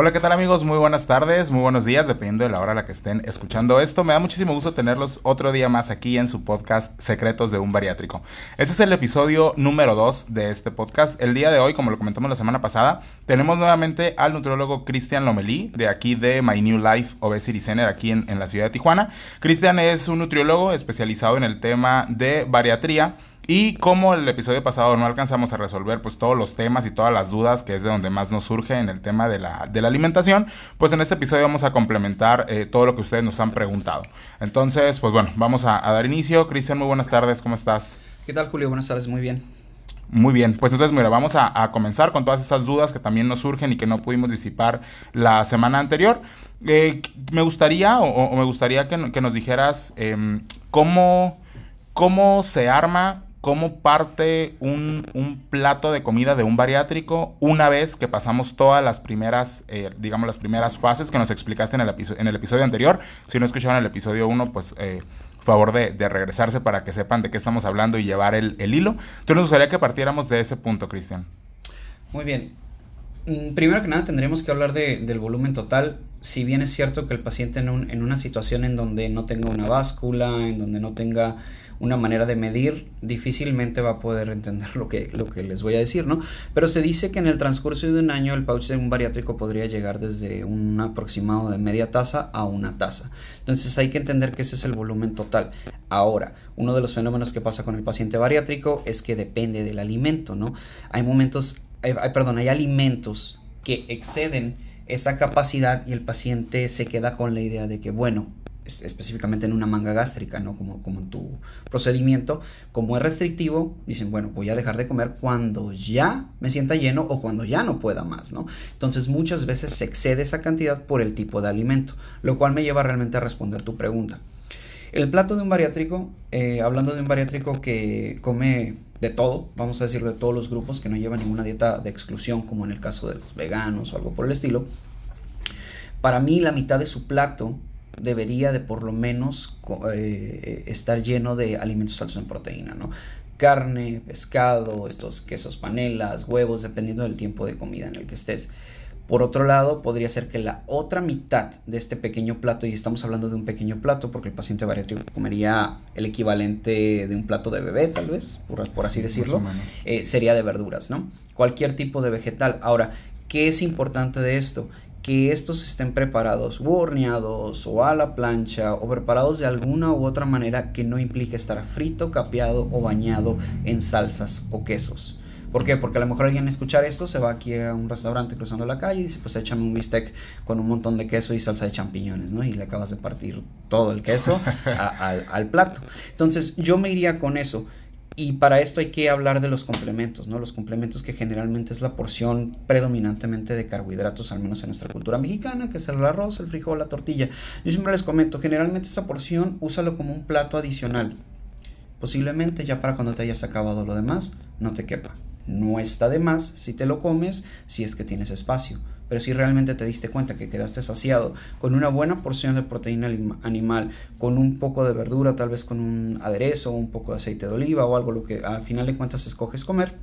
Hola, ¿qué tal amigos? Muy buenas tardes, muy buenos días, dependiendo de la hora a la que estén escuchando esto. Me da muchísimo gusto tenerlos otro día más aquí en su podcast Secretos de un Bariátrico. Este es el episodio número 2 de este podcast. El día de hoy, como lo comentamos la semana pasada, tenemos nuevamente al nutriólogo Cristian Lomelí, de aquí de My New Life Obesity Center, aquí en, en la ciudad de Tijuana. Cristian es un nutriólogo especializado en el tema de bariatría y como el episodio pasado no alcanzamos a resolver pues todos los temas y todas las dudas, que es de donde más nos surge en el tema de la, de la alimentación, pues en este episodio vamos a complementar eh, todo lo que ustedes nos han preguntado. Entonces, pues bueno, vamos a, dar inicio. Cristian, muy buenas tardes, ¿cómo estás? ¿Qué tal, Julio? Buenas tardes, muy bien. Muy bien, pues entonces mira, vamos a, comenzar con todas esas dudas que también nos surgen y que no pudimos disipar la semana anterior. Eh, me gustaría o, me gustaría que, nos dijeras em, cómo, cómo se arma cómo parte un, plato de comida de un bariátrico una vez que pasamos todas las primeras, eh, digamos, las primeras fases que nos explicaste en el, en el episodio anterior. Si no escucharon el episodio 1, pues eh, favor de, regresarse para que sepan de qué estamos hablando y llevar el, hilo. Entonces nos gustaría que partiéramos de ese punto, Cristian. Muy bien. Mm, primero que nada tendríamos que hablar del volumen total. Si bien es cierto que el paciente en, en una situación en donde no tenga una báscula, en donde no tenga una manera de medir, difícilmente va a poder entender lo que, lo que les voy a decir, ¿no? Pero se dice que en el transcurso de un año el pouch de un bariátrico podría llegar desde un aproximado de media taza a una taza. Entonces hay que entender que ese es el volumen total. Ahora, uno de los fenómenos que pasa con el paciente bariátrico es que depende del alimento, ¿no? Hay momentos, hay, perdón, hay alimentos que exceden esa capacidad y el paciente se queda con la idea de que, bueno, específicamente en una manga gástrica, ¿no? Como, como en tu procedimiento, como es restrictivo, dicen, bueno, voy a dejar de comer cuando ya me sienta lleno o cuando ya no pueda más, ¿no? Entonces muchas veces se excede esa cantidad por el tipo de alimento, lo cual me lleva realmente a responder tu pregunta. El plato de un bariátrico, eh, hablando de un bariátrico que come de todo, vamos a decir de todos los grupos, que no lleva ninguna dieta de exclusión, como en el caso de los veganos o algo por el estilo, para mí la mitad de su plato debería de por lo menos eh, estar lleno de alimentos altos en proteína, ¿no? Carne, pescado, estos quesos panelas, huevos, dependiendo del tiempo de comida en el que estés. Por otro lado, podría ser que la otra mitad de este pequeño plato, y estamos hablando de un pequeño plato porque el paciente bariátrico comería el equivalente de un plato de bebé, tal vez, por, así decirlo, eh, sería de verduras, ¿no? Cualquier tipo de vegetal. Ahora, ¿qué es importante de esto? que estos estén preparados o horneados o a la plancha o preparados de alguna u otra manera que no implique estar frito, capeado o bañado en salsas o quesos. ¿Por qué? Porque a lo mejor alguien escuchar esto se va aquí a un restaurante cruzando la calle y dice, pues échame un bistec con un montón de queso y salsa de champiñones, ¿no? Y le acabas de partir todo el queso al, al plato. Entonces yo me iría con eso. Y para esto hay que hablar de los complementos, ¿no? Los complementos que generalmente es la porción predominantemente de carbohidratos, al menos en nuestra cultura mexicana, que es el arroz, el frijol, la tortilla. Yo siempre les comento, generalmente esa porción úsalo como un plato adicional. Posiblemente ya para cuando te hayas acabado lo demás, no te quepa. No está de más si te lo comes, si es que tienes espacio. Pero si realmente te diste cuenta que quedaste saciado con una buena porción de proteína animal, con un poco de verdura, tal vez con un aderezo, un poco de aceite de oliva o algo, lo que al final de cuentas escoges comer,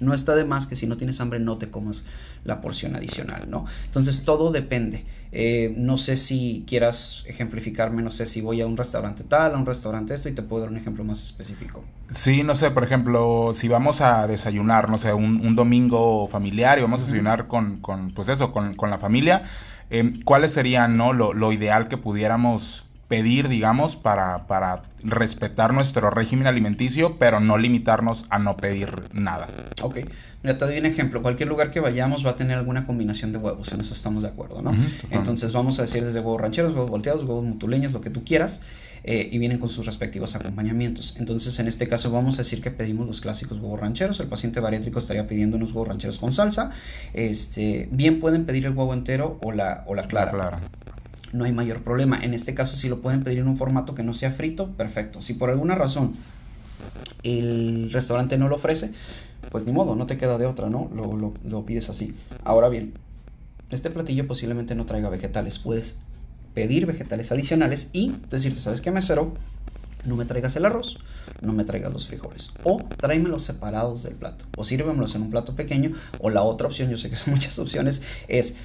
no está de más que si no tienes hambre no te comas la porción adicional, ¿no? Entonces todo depende. Eh, no sé si quieras ejemplificarme, no sé si voy a un restaurante tal, a un restaurante esto y te puedo dar un ejemplo más específico. Sí, no sé, por ejemplo, si vamos a desayunar, no sé, un, domingo familiar y vamos a desayunar con, con pues eso, con, con la familia, eh, ¿cuáles serían, no, lo, lo ideal que pudiéramos pedir, digamos, para, para respetar nuestro régimen alimenticio, pero no limitarnos a no pedir nada. Ok, mira, te doy un ejemplo. Cualquier lugar que vayamos va a tener alguna combinación de huevos, en eso estamos de acuerdo, ¿no? Entonces vamos a decir desde huevos rancheros, huevos volteados, huevos mutuleños, lo que tú quieras, eh, y vienen con sus respectivos acompañamientos. Entonces en este caso vamos a decir que pedimos los clásicos huevos rancheros, el paciente bariátrico estaría pidiendo unos huevos rancheros con salsa, este, bien pueden pedir el huevo entero o la, o la clara. La clara no hay mayor problema. En este caso, si lo pueden pedir en un formato que no sea frito, perfecto. Si por alguna razón el restaurante no lo ofrece, pues ni modo, no te queda de otra, ¿no? Lo, lo, pides así. Ahora bien, este platillo posiblemente no traiga vegetales. Puedes pedir vegetales adicionales y decirte, ¿sabes qué, mesero? No me traigas el arroz, no me traigas los frijoles. O tráemelos separados del plato. O sírvemelos en un plato pequeño. O la otra opción, yo sé que son muchas opciones, es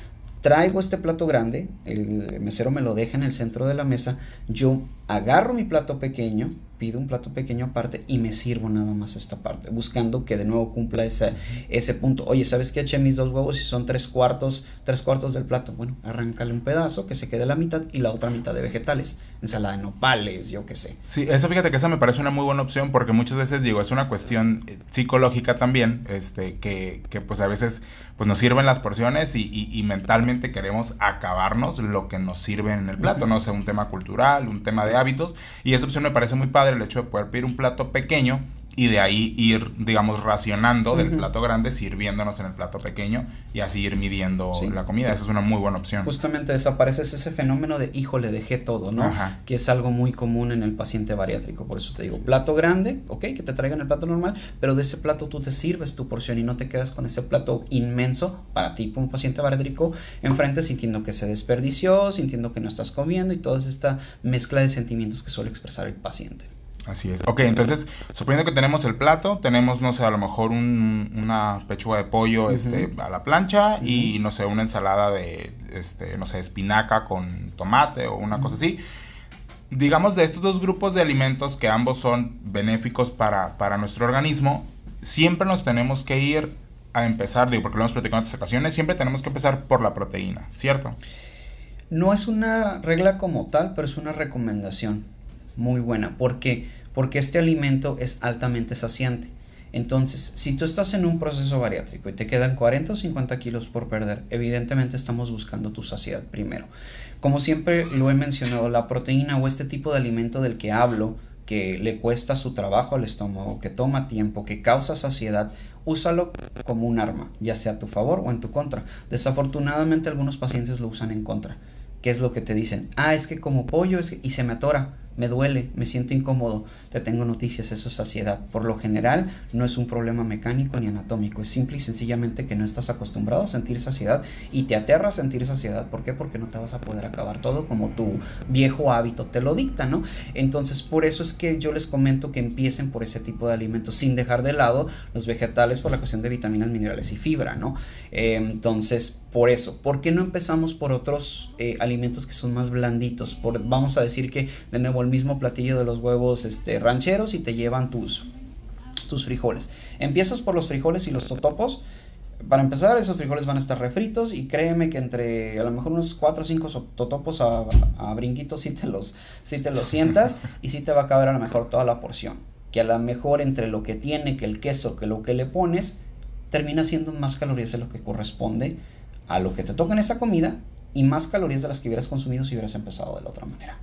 traigo este plato grande, el mesero me lo deja en el centro de la mesa, yo agarro mi plato pequeño, pido un plato pequeño aparte y me sirvo nada más esta parte, buscando que de nuevo cumpla ese, ese punto. Oye, ¿sabes qué eché mis dos huevos y son tres cuartos, tres cuartos del plato? Bueno, arráncale un pedazo que se quede la mitad y la otra mitad de vegetales, ensalada de nopales, yo qué sé. Sí, eso fíjate que esa me parece una muy buena opción porque muchas veces digo, es una cuestión eh, psicológica también, este, que, que pues a veces pues nos sirven las porciones y, y, mentalmente queremos acabarnos lo que nos sirve en el plato, no sé, un tema cultural, un tema de hábitos y esa opción me parece muy padre el hecho de poder pedir un plato pequeño y de ahí ir, digamos, racionando del plato grande, sirviéndonos en el plato pequeño y así ir midiendo la comida. Esa es una muy buena opción. Justamente desaparece ese fenómeno de, híjole, dejé todo, ¿no? Que es algo muy común en el paciente bariátrico. Por eso te digo, plato grande, ok, que te traigan el plato normal, pero de ese plato tú te sirves tu porción y no te quedas con ese plato inmenso para ti, como un paciente bariátrico, enfrente sintiendo que se desperdició, sintiendo que no estás comiendo y toda esta mezcla de sentimientos que suele expresar el paciente. Así es. Ok, entonces, suponiendo que tenemos el plato, tenemos, no sé, a lo mejor un, una pechuga de pollo este, a la plancha y, no sé, una ensalada de, este, no sé, espinaca con tomate o una cosa así. Digamos, de estos dos grupos de alimentos que ambos son benéficos para, para nuestro organismo, siempre nos tenemos que ir a empezar, digo, porque lo hemos platicado en otras ocasiones, siempre tenemos que empezar por la proteína, ¿cierto? No es una regla como tal, pero es una recomendación muy buena. ¿Por qué? Porque este alimento es altamente saciante. Entonces, si tú estás en un proceso bariátrico y te quedan 40 o 50 kilos por perder, evidentemente estamos buscando tu saciedad primero. Como siempre lo he mencionado, la proteína o este tipo de alimento del que hablo, que le cuesta su trabajo al estómago, que toma tiempo, que causa saciedad, úsalo como un arma, ya sea a tu favor o en tu contra. Desafortunadamente algunos pacientes lo usan en contra. ¿Qué es lo que te dicen? Ah, es que como pollo y se me atora me duele, me siento incómodo, te tengo noticias, eso es saciedad. Por lo general no es un problema mecánico ni anatómico, es simple y sencillamente que no estás acostumbrado a sentir saciedad y te aterra a sentir saciedad. ¿Por qué? Porque no te vas a poder acabar todo como tu viejo hábito te lo dicta, ¿no? Entonces por eso es que yo les comento que empiecen por ese tipo de alimentos, sin dejar de lado los vegetales por la cuestión de vitaminas, minerales y fibra, ¿no? Eh, entonces, por eso, ¿por qué no empezamos por otros eh, alimentos que son más blanditos? Por, vamos a decir que de nuevo el mismo platillo de los huevos este, rancheros y te llevan tus, tus frijoles. Empiezas por los frijoles y los totopos. Para empezar, esos frijoles van a estar refritos y créeme que entre a lo mejor unos 4 o 5 totopos a, a brinquitos si te, los, si te los sientas y si te va a caber a lo mejor toda la porción. Que a lo mejor entre lo que tiene, que el queso, que lo que le pones, termina siendo más calorías de lo que corresponde a lo que te toca en esa comida y más calorías de las que hubieras consumido si hubieras empezado de la otra manera.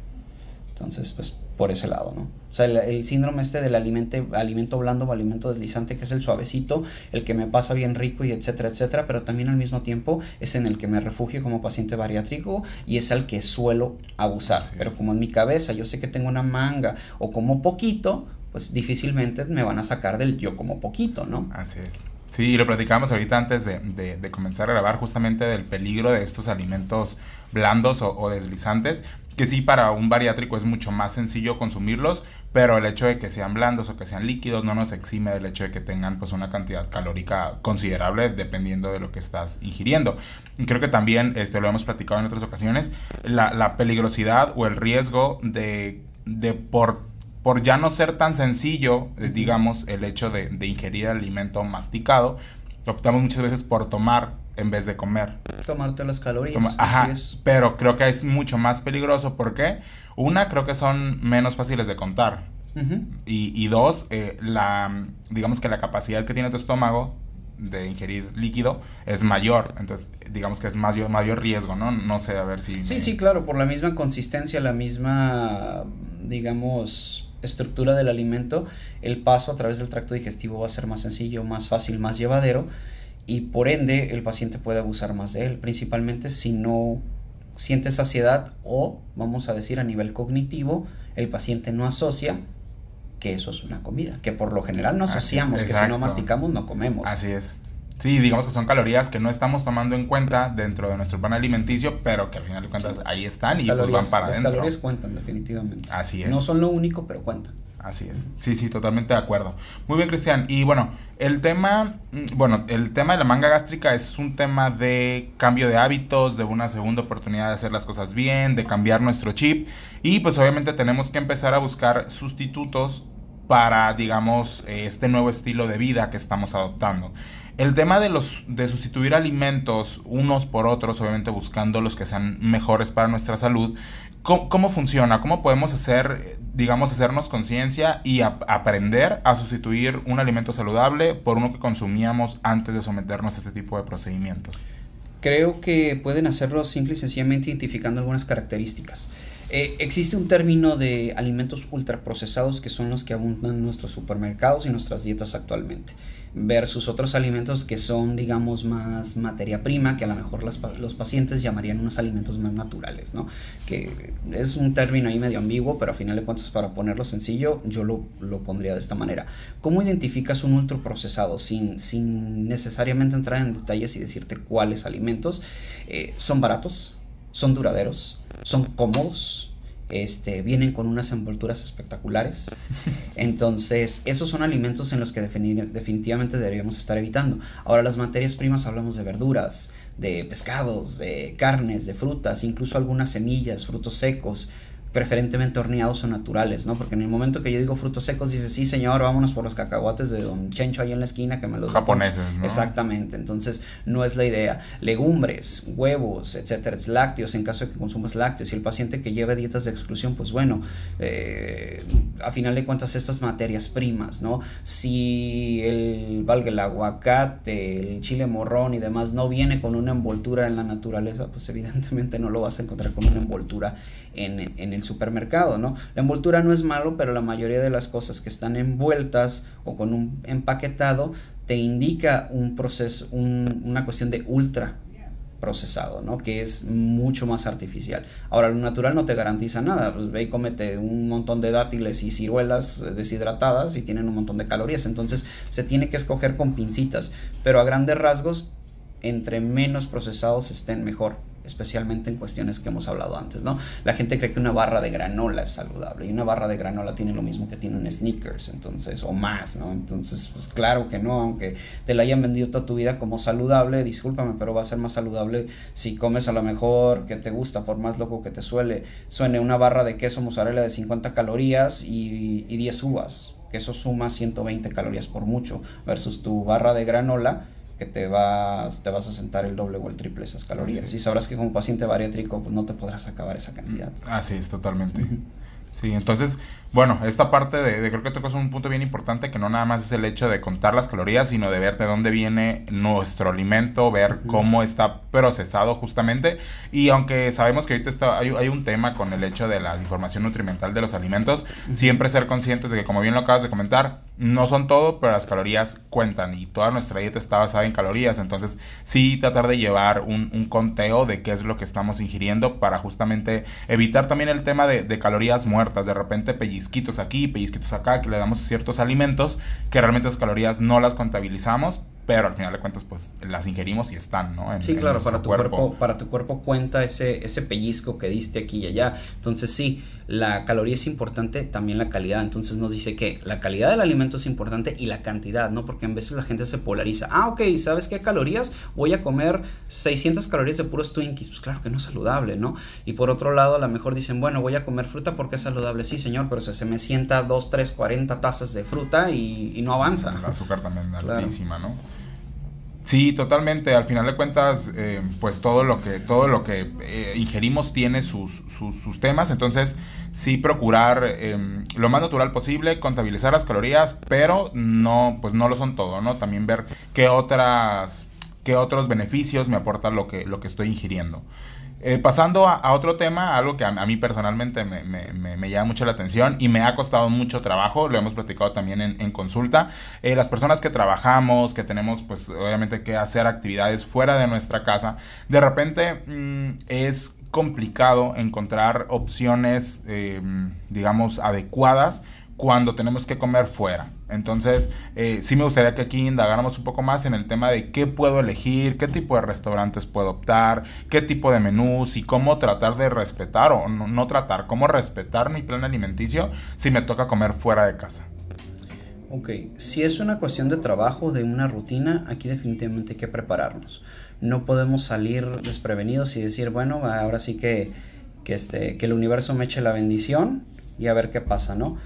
Entonces, pues por ese lado, ¿no? O sea, el, síndrome este del alimento, alimento blando o alimento deslizante, que es el suavecito, el que me pasa bien rico y etcétera, etcétera, pero también al mismo tiempo es en el que me refugio como paciente bariátrico y es al que suelo abusar. pero como en mi cabeza yo sé que tengo una manga o como poquito, pues difícilmente me van a sacar del yo como poquito, ¿no? Así es. Sí, y lo platicábamos ahorita antes de, de, comenzar a grabar justamente del peligro de estos alimentos blandos o deslizantes que sí para un bariátrico es mucho más sencillo consumirlos, pero el hecho de que sean blandos o que sean líquidos no nos exime del hecho de que tengan pues una cantidad calórica considerable dependiendo de lo que estás ingiriendo. Y creo que también, este, lo hemos platicado en otras ocasiones, la, peligrosidad o el riesgo de, de por, por ya no ser tan sencillo, eh, digamos, el hecho de, de ingerir alimento masticado, optamos muchas veces por tomar en vez de comer. Tomarte las calorías. Ajá, pero creo que es mucho más peligroso porque una, creo que son menos fáciles de contar. y, y, dos, eh, la, digamos que la capacidad que tiene tu estómago de ingerir líquido es mayor. Entonces, digamos que es mayor, mayor riesgo, ¿no? No sé, a ver si... Sí, sí, claro, por la misma consistencia, la misma, digamos, estructura del alimento, el paso a través del tracto digestivo va a ser más sencillo, más fácil, más llevadero y por ende el paciente puede abusar más de él, principalmente si no siente saciedad o, vamos a decir, a nivel cognitivo, el paciente no asocia que eso es una comida, que por lo general no asociamos, que si no masticamos no comemos. Así es. Sí, digamos que son calorías que no estamos tomando en cuenta dentro de nuestro plan alimenticio, pero que al final de cuentas ahí están y pues van para adentro. Las calorías cuentan definitivamente. Así es. No son lo único, pero cuentan. Así es. Sí, sí, totalmente de acuerdo. Muy bien, Cristian. Y bueno, El tema, mm, bueno, el tema de la manga gástrica es un tema de cambio de hábitos, de una segunda oportunidad de hacer las cosas bien, de cambiar nuestro chip y pues obviamente tenemos que empezar a buscar sustitutos para, digamos, este nuevo estilo de vida que estamos adoptando. El tema de los de sustituir alimentos unos por otros, obviamente buscando los que sean mejores para nuestra salud, ¿cómo, funciona? ¿Cómo podemos hacer, digamos, hacernos conciencia y aprender a sustituir un alimento saludable por uno que consumíamos antes de someternos a este tipo de procedimientos? Creo que pueden hacerlo simple y sencillamente identificando algunas características. Eh, existe un término de alimentos ultraprocesados que son los que abundan en nuestros supermercados y nuestras dietas actualmente versus otros alimentos que son, digamos, más materia prima, que a lo mejor los pacientes llamarían unos alimentos más naturales, ¿no? Que es un término ahí medio ambiguo, pero a final de cuentas, para ponerlo sencillo, yo lo, pondría de esta manera. ¿Cómo identificas un ultraprocesado sin, sin necesariamente entrar en detalles y decirte cuáles alimentos? Eh, son baratos, son duraderos, son cómodos, este, vienen con unas envolturas espectaculares. Entonces, esos son alimentos en los que definitivamente deberíamos estar evitando. Ahora, las materias primas hablamos de verduras, de pescados, de carnes, de frutas, incluso algunas semillas, frutos secos, preferentemente horneados o naturales, ¿no? Porque en el momento que yo digo frutos secos, dice, sí, señor, vámonos por los cacahuates de Don Chencho ahí en la esquina que me los... Japoneses, ¿no? Exactamente, entonces no es la idea. Legumbres, huevos, etcétera, lácteos, en caso de que consumas lácteos, y el paciente que lleve dietas de exclusión, pues bueno, eh, a final de cuentas estas materias primas, ¿no? Si el, valga el aguacate, el chile morrón y demás no viene con una envoltura en la naturaleza, pues evidentemente no lo vas a encontrar con una envoltura en, en el supermercado, ¿no? La envoltura no es malo, pero la mayoría de las cosas que están envueltas o con un empaquetado te indica un proceso, una cuestión de ultra procesado, ¿no? Que es mucho más artificial. Ahora, lo natural no te garantiza nada. Pues ve y comete un montón de dátiles y ciruelas deshidratadas y tienen un montón de calorías. Entonces, se tiene que escoger con pincitas. Pero a grandes rasgos, entre menos procesados estén, mejor especialmente en cuestiones que hemos hablado antes, ¿no? La gente cree que una barra de granola es saludable y una barra de granola tiene lo mismo que tiene un sneakers, entonces, o más, ¿no? Entonces, pues claro que no, aunque te la hayan vendido toda tu vida como saludable, discúlpame, pero va a ser más saludable si comes a lo mejor que te gusta, por más loco que te suele, suene una barra de queso mozzarella de 50 calorías y, y 10 uvas, que eso suma 120 calorías por mucho, versus tu barra de granola que te vas, te vas a sentar el doble o el triple esas calorías. Y sabrás que como paciente bariátrico pues no te podrás acabar esa cantidad. Así es, totalmente. Sí, entonces, bueno, esta parte de, creo que tocas un punto bien importante que no nada más es el hecho de contar las calorías, sino de ver de dónde viene nuestro alimento, ver cómo está procesado justamente. Y aunque sabemos que ahorita está, hay, hay, un tema con el hecho de la información nutrimental de los alimentos, siempre ser conscientes de que, como bien lo acabas de comentar, no son todo, pero las calorías cuentan y toda nuestra dieta está basada en calorías. Entonces, sí tratar de llevar un, un conteo de qué es lo que estamos ingiriendo para justamente evitar también el tema de, de calorías muertas. De repente pellizquitos aquí, pellizquitos acá, que le damos ciertos alimentos que realmente esas calorías no las contabilizamos, pero al final de cuentas pues las ingerimos y están, ¿no? sí, claro, para tu cuerpo. para tu cuerpo cuenta ese, ese pellizco que diste aquí y allá. Entonces sí, la caloría es importante, también la calidad. Entonces nos dice que la calidad del alimento es importante y la cantidad, ¿no? Porque a veces la gente se polariza. Ah, ok, ¿sabes qué calorías? Voy a comer 600 calorías de puros Twinkies. Pues claro que no es saludable, ¿no? Y por otro lado, a lo mejor dicen, bueno, voy a comer fruta porque es saludable. Sí, señor, pero se me sienta 2, 3, 40 tazas de fruta y, no avanza. El azúcar también altísima, ¿no? Sí, totalmente. Al final de cuentas, eh, pues todo lo que, todo lo que eh, ingerimos tiene sus, sus, temas. Entonces, sí procurar em, lo más natural posible, contabilizar las calorías, pero no, pues no lo son todo, ¿no? También ver qué otras, qué otros beneficios me aporta lo que, lo que estoy ingiriendo. Eh, pasando a, otro tema, algo que a, mí personalmente me, llama mucho la atención y me ha costado mucho trabajo, lo hemos platicado también en, consulta, eh, las personas que trabajamos, que tenemos pues obviamente que hacer actividades fuera de nuestra casa, de repente mm, es complicado encontrar opciones, eh, digamos, adecuadas cuando tenemos que comer fuera. Entonces, eh, sí me gustaría que aquí indagáramos un poco más en el tema de qué puedo elegir, qué tipo de restaurantes puedo optar, qué tipo de menús y cómo tratar de respetar o no, tratar, cómo respetar mi plan alimenticio si me toca comer fuera de casa. Ok, si es una cuestión de trabajo, de una rutina, aquí definitivamente hay que prepararnos. No podemos salir desprevenidos y decir, bueno, ahora sí que, que, este, que el universo me eche la bendición y a ver qué pasa, ¿no?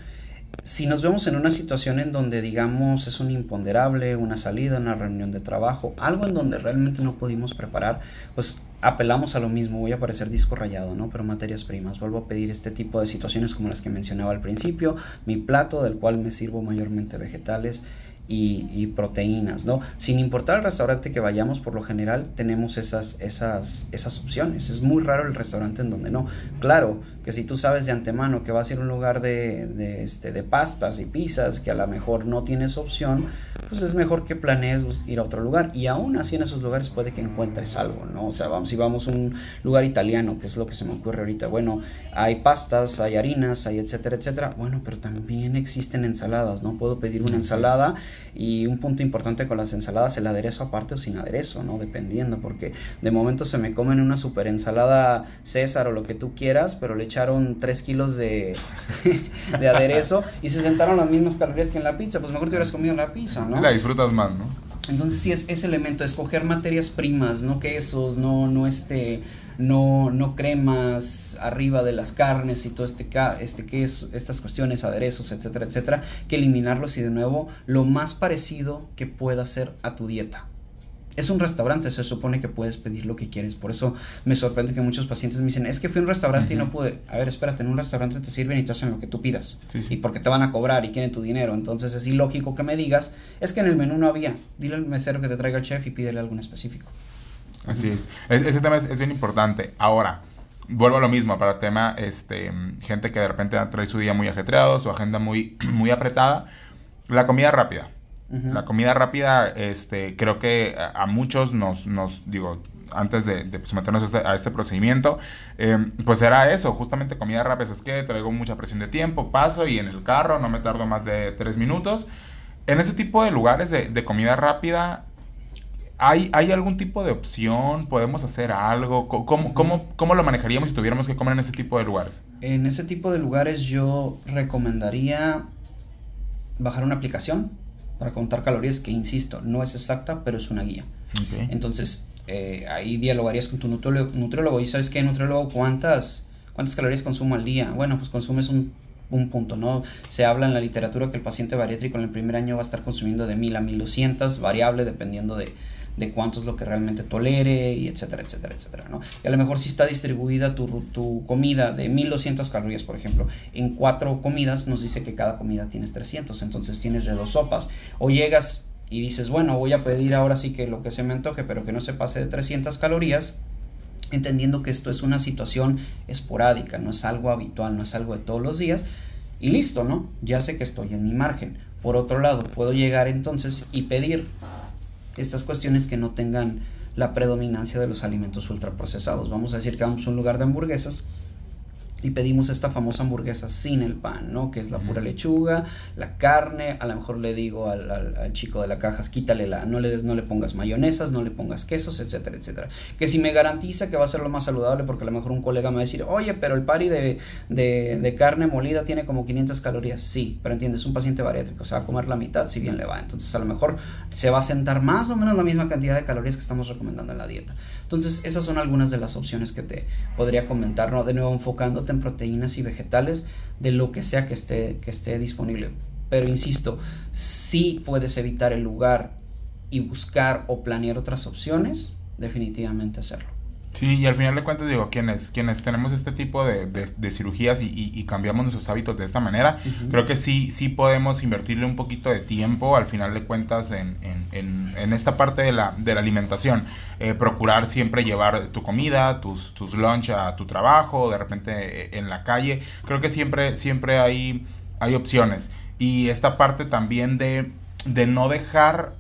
Si nos vemos en una situación en donde, digamos, es un imponderable, una salida, una reunión de trabajo, algo en donde realmente no pudimos preparar, pues apelamos a lo mismo, voy a parecer disco rayado, ¿no? Pero materias primas, vuelvo a pedir este tipo de situaciones como las que mencionaba al principio, mi plato del cual me sirvo mayormente vegetales y, proteínas, ¿no? Sin importar el restaurante que vayamos, por lo general tenemos esas, esas, esas opciones. Es muy raro el restaurante en donde no. Claro que si tú sabes de antemano que vas a ir a un lugar de, este, de pastas y pizzas, que a lo mejor no tienes opción, pues es mejor que planees ir a otro lugar. Y aún así en esos lugares puede que encuentres algo, ¿no? O sea, vamos, si vamos a un lugar italiano, que es lo que se me ocurre ahorita, bueno, hay pastas, hay harinas, hay etcétera, etcétera. Bueno, pero también existen ensaladas, ¿no? Puedo pedir una ensalada y un punto importante con las ensaladas, el aderezo aparte o sin aderezo, ¿no? Dependiendo, porque de momento se me comen una super ensalada César o lo que tú quieras, pero le echaron 3 kilos de, de aderezo y se sentaron las mismas calorías que en la pizza, pues mejor te hubieras comido la pizza, ¿no? la disfrutas más, ¿no? Entonces sí es ese elemento, escoger materias primas, no quesos, no, no este, no, no cremas arriba de las carnes y todo este, este queso, estas cuestiones, aderezos, etcétera, etcétera, que eliminarlos y de nuevo lo más parecido que pueda ser a tu dieta. Es un restaurante, se supone que puedes pedir lo que quieres. Por eso me sorprende que muchos pacientes me dicen, es que fui a un restaurante y no pude. A ver, espérate, en un restaurante te sirven y te hacen lo que tú pidas. Y porque te van a cobrar y quieren tu dinero. Entonces es ilógico que me digas, es que en el menú no había. Dile al mesero que te traiga el chef y pídele algo específico. Así es. ese tema es, bien importante. Ahora, vuelvo a lo mismo para el tema, este, gente que de repente trae su día muy ajetreado, su agenda muy, muy apretada. La comida rápida. La comida rápida, este, creo que a, muchos nos, nos, digo, antes de, de someternos pues, a este, procedimiento, em, pues era eso, justamente comida rápida, es que traigo mucha presión de tiempo, paso y en el carro no me tardo más de tres minutos. En ese tipo de lugares de, de comida rápida, ¿hay, ¿hay algún tipo de opción? ¿Podemos hacer algo? ¿Cómo, cómo, cómo lo manejaríamos si tuviéramos que comer en ese tipo de lugares? En ese tipo de lugares yo recomendaría bajar una aplicación para contar calorías que, insisto, no es exacta, pero es una guía. Entonces, eh, ahí dialogarías con tu nutriólogo, y sabes qué, nutriólogo, ¿cuántas, ¿cuántas calorías consumo al día? Bueno, pues consumes un, un punto, ¿no? Se habla en la literatura que el paciente bariátrico en el primer año va a estar consumiendo de 1000 a 1200, variable dependiendo de, de cuánto es lo que realmente tolere y etcétera, etcétera, etcétera, ¿no? Y a lo mejor si está distribuida tu, tu comida de 1200 calorías, por ejemplo, en cuatro comidas nos dice que cada comida tienes 300, entonces tienes de dos sopas. O llegas y dices, bueno, voy a pedir ahora sí que lo que se me antoje, pero que no se pase de 300 calorías, entendiendo que esto es una situación esporádica, no es algo habitual, no es algo de todos los días, y listo, ¿no? Ya sé que estoy en mi margen. Por otro lado, puedo llegar entonces y pedir estas cuestiones que no tengan la predominancia de los alimentos ultraprocesados. Vamos a decir que vamos a un lugar de hamburguesas y pedimos esta famosa hamburguesa sin el pan, ¿no? Que es la pura lechuga, la carne, a lo mejor le digo al, al, chico de la caja, quítale la, no le, no le pongas mayonesas, no le pongas quesos, etcétera, etcétera. Que si me garantiza que va a ser lo más saludable, porque a lo mejor un colega me va a decir, oye, pero el pari de, de, de carne molida tiene como 500 calorías. Sí, pero entiendes, un paciente bariátrico se va a comer la mitad si bien le va. Entonces a lo mejor se va a sentar más o menos la misma cantidad de calorías que estamos recomendando en la dieta. Entonces esas son algunas de las opciones que te podría comentar, ¿no? De nuevo enfocándote proteínas y vegetales de lo que sea que esté, que esté disponible. Pero insisto, si puedes evitar el lugar y buscar o planear otras opciones, definitivamente hacerlo. Sí, y al final de cuentas digo, quienes, quienes tenemos este tipo de, de, cirugías y, y, cambiamos nuestros hábitos de esta manera, creo que sí, sí podemos invertirle un poquito de tiempo al final de cuentas en, en, en, esta parte de la, de la alimentación. Eh, procurar siempre llevar tu comida, tus, tus lunch a tu trabajo, de repente eh, en la calle. Creo que siempre, siempre hay, hay opciones. Y esta parte también de, de no dejar,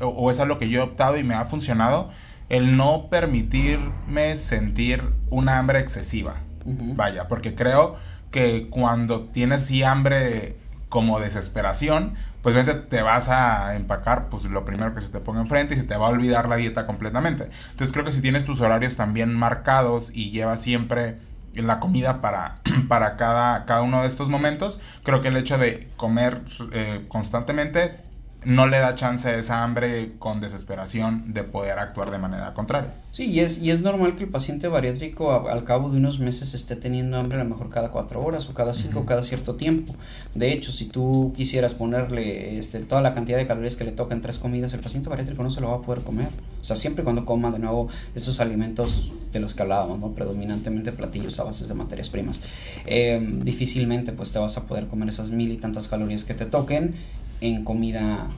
o, o es a lo que yo he optado y me ha funcionado, el no permitirme sentir una hambre excesiva. Vaya, porque creo que cuando tienes sí hambre como desesperación, pues te vas a empacar pues lo primero que se te ponga enfrente y se te va a olvidar la dieta completamente. Entonces creo que si tienes tus horarios también marcados y llevas siempre la comida para, para cada, cada uno de estos momentos. Creo que el hecho de comer eh, constantemente no le da chance a esa hambre con desesperación de poder actuar de manera contraria. Sí, y es, y es normal que el paciente bariátrico al cabo de unos meses esté teniendo hambre a lo mejor cada cuatro horas o cada cinco, o cada cierto tiempo. De hecho, si tú quisieras ponerle este, toda la cantidad de calorías que le toca en tres comidas, el paciente bariátrico no se lo va a poder comer. O sea, siempre cuando coma de nuevo esos alimentos de los que hablábamos, ¿no? predominantemente platillos a bases de materias primas, eh, difícilmente pues te vas a poder comer esas mil y tantas calorías que te toquen en comida,